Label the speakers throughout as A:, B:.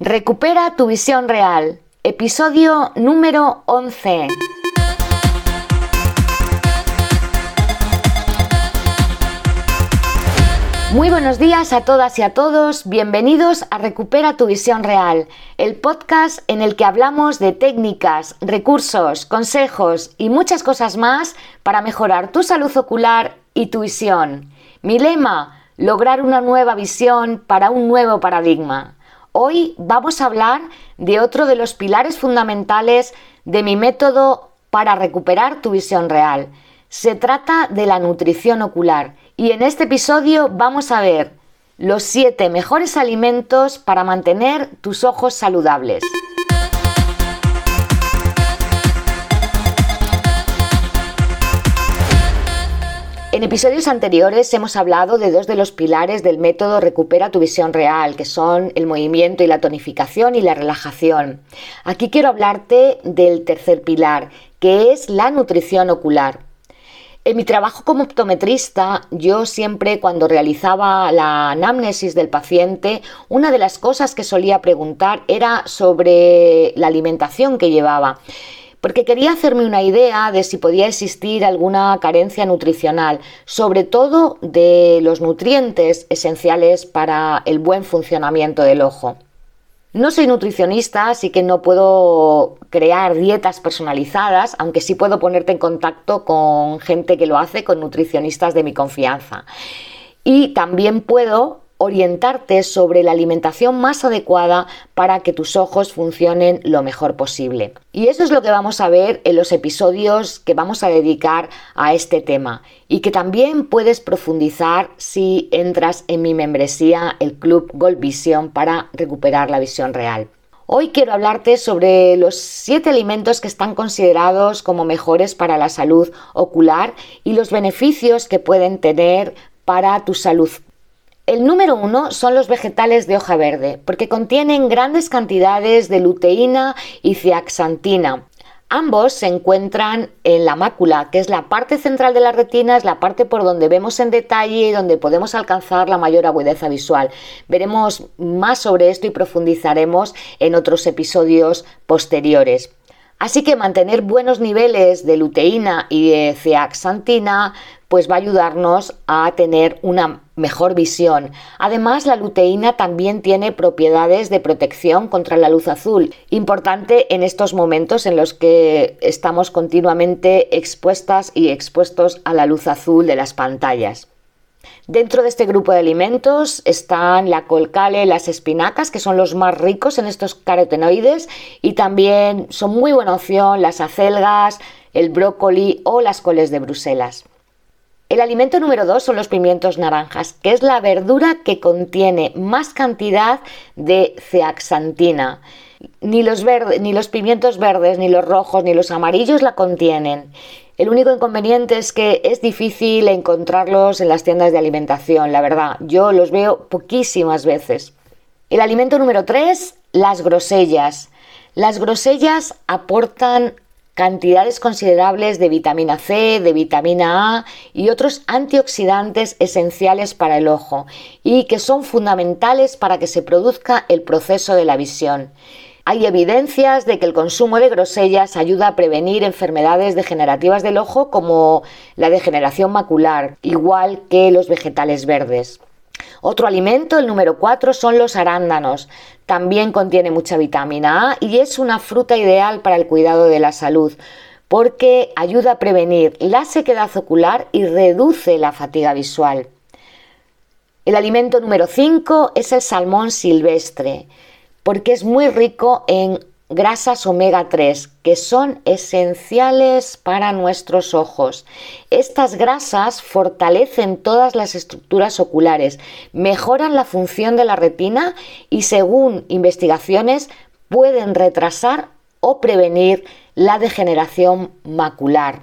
A: Recupera tu visión real. Episodio número 11. Muy buenos días a todas y a todos, bienvenidos a Recupera tu visión real, el podcast en el que hablamos de técnicas, recursos, consejos y muchas cosas más para mejorar tu salud ocular y tu visión. Mi lema, lograr una nueva visión para un nuevo paradigma. Hoy vamos a hablar de otro de los pilares fundamentales de mi método para recuperar tu visión real. Se trata de la nutrición ocular y en este episodio vamos a ver los 7 mejores alimentos para mantener tus ojos saludables. En episodios anteriores hemos hablado de dos de los pilares del método Recupera tu visión real, que son el movimiento y la tonificación y la relajación. Aquí quiero hablarte del tercer pilar, que es la nutrición ocular. En mi trabajo como optometrista, yo siempre cuando realizaba la anamnesis del paciente, una de las cosas que solía preguntar era sobre la alimentación que llevaba porque quería hacerme una idea de si podía existir alguna carencia nutricional, sobre todo de los nutrientes esenciales para el buen funcionamiento del ojo. No soy nutricionista, así que no puedo crear dietas personalizadas, aunque sí puedo ponerte en contacto con gente que lo hace, con nutricionistas de mi confianza. Y también puedo orientarte sobre la alimentación más adecuada para que tus ojos funcionen lo mejor posible. Y eso es lo que vamos a ver en los episodios que vamos a dedicar a este tema y que también puedes profundizar si entras en mi membresía, el Club Gold Vision, para recuperar la visión real. Hoy quiero hablarte sobre los 7 alimentos que están considerados como mejores para la salud ocular y los beneficios que pueden tener para tu salud el número uno son los vegetales de hoja verde, porque contienen grandes cantidades de luteína y zeaxantina. Ambos se encuentran en la mácula, que es la parte central de la retina, es la parte por donde vemos en detalle y donde podemos alcanzar la mayor agudeza visual. Veremos más sobre esto y profundizaremos en otros episodios posteriores. Así que mantener buenos niveles de luteína y de zeaxantina pues va a ayudarnos a tener una mejor visión. Además, la luteína también tiene propiedades de protección contra la luz azul, importante en estos momentos en los que estamos continuamente expuestas y expuestos a la luz azul de las pantallas. Dentro de este grupo de alimentos están la colcale, las espinacas, que son los más ricos en estos carotenoides, y también son muy buena opción las acelgas, el brócoli o las coles de Bruselas. El alimento número dos son los pimientos naranjas, que es la verdura que contiene más cantidad de zeaxantina. Ni los, ni los pimientos verdes, ni los rojos, ni los amarillos la contienen. El único inconveniente es que es difícil encontrarlos en las tiendas de alimentación, la verdad. Yo los veo poquísimas veces. El alimento número 3, las grosellas. Las grosellas aportan cantidades considerables de vitamina C, de vitamina A y otros antioxidantes esenciales para el ojo y que son fundamentales para que se produzca el proceso de la visión. Hay evidencias de que el consumo de grosellas ayuda a prevenir enfermedades degenerativas del ojo como la degeneración macular, igual que los vegetales verdes. Otro alimento, el número 4, son los arándanos. También contiene mucha vitamina A y es una fruta ideal para el cuidado de la salud porque ayuda a prevenir la sequedad ocular y reduce la fatiga visual. El alimento número 5 es el salmón silvestre porque es muy rico en grasas omega 3 que son esenciales para nuestros ojos. Estas grasas fortalecen todas las estructuras oculares, mejoran la función de la retina y según investigaciones pueden retrasar o prevenir la degeneración macular.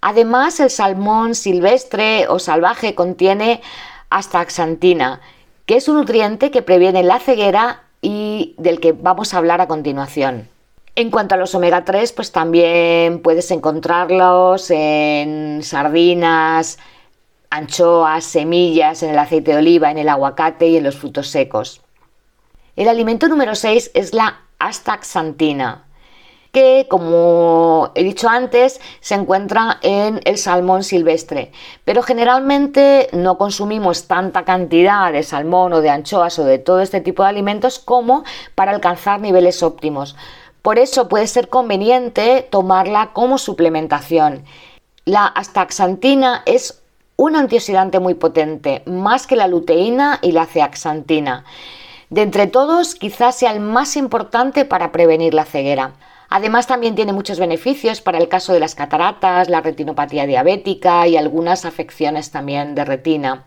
A: Además, el salmón silvestre o salvaje contiene astaxantina, que es un nutriente que previene la ceguera y del que vamos a hablar a continuación. En cuanto a los omega 3, pues también puedes encontrarlos en sardinas, anchoas, semillas, en el aceite de oliva, en el aguacate y en los frutos secos. El alimento número 6 es la astaxantina que, como he dicho antes, se encuentra en el salmón silvestre. Pero generalmente no consumimos tanta cantidad de salmón o de anchoas o de todo este tipo de alimentos como para alcanzar niveles óptimos. Por eso puede ser conveniente tomarla como suplementación. La astaxantina es un antioxidante muy potente, más que la luteína y la ceaxantina. De entre todos, quizás sea el más importante para prevenir la ceguera. Además también tiene muchos beneficios para el caso de las cataratas, la retinopatía diabética y algunas afecciones también de retina.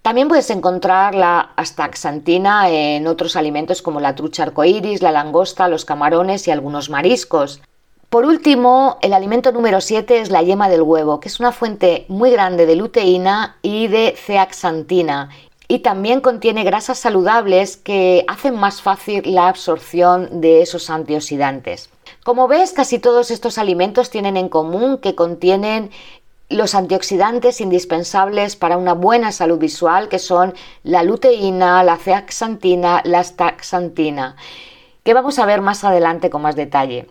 A: También puedes encontrar la astaxantina en otros alimentos como la trucha arcoíris, la langosta, los camarones y algunos mariscos. Por último, el alimento número 7 es la yema del huevo, que es una fuente muy grande de luteína y de zeaxantina y también contiene grasas saludables que hacen más fácil la absorción de esos antioxidantes. Como ves, casi todos estos alimentos tienen en común que contienen los antioxidantes indispensables para una buena salud visual, que son la luteína, la zeaxantina, la astaxantina, que vamos a ver más adelante con más detalle.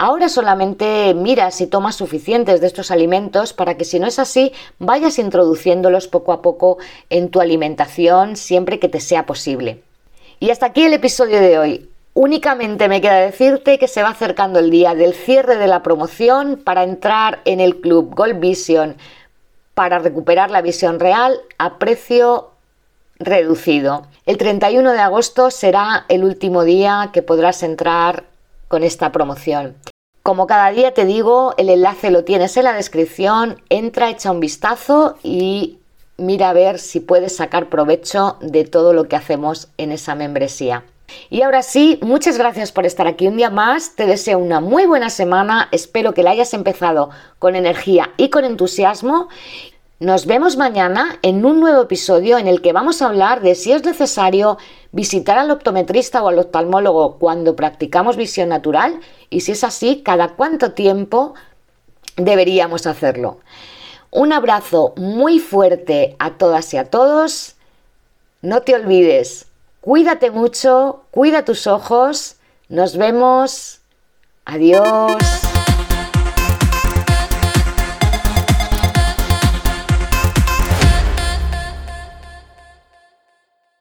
A: Ahora solamente mira si tomas suficientes de estos alimentos para que si no es así vayas introduciéndolos poco a poco en tu alimentación siempre que te sea posible. Y hasta aquí el episodio de hoy. Únicamente me queda decirte que se va acercando el día del cierre de la promoción para entrar en el club Gold Vision para recuperar la visión real a precio reducido. El 31 de agosto será el último día que podrás entrar con esta promoción. Como cada día te digo, el enlace lo tienes en la descripción, entra, echa un vistazo y mira a ver si puedes sacar provecho de todo lo que hacemos en esa membresía. Y ahora sí, muchas gracias por estar aquí un día más, te deseo una muy buena semana, espero que la hayas empezado con energía y con entusiasmo nos vemos mañana en un nuevo episodio en el que vamos a hablar de si es necesario visitar al optometrista o al oftalmólogo cuando practicamos visión natural y si es así, cada cuánto tiempo deberíamos hacerlo. Un abrazo muy fuerte a todas y a todos. No te olvides, cuídate mucho, cuida tus ojos. Nos vemos. Adiós.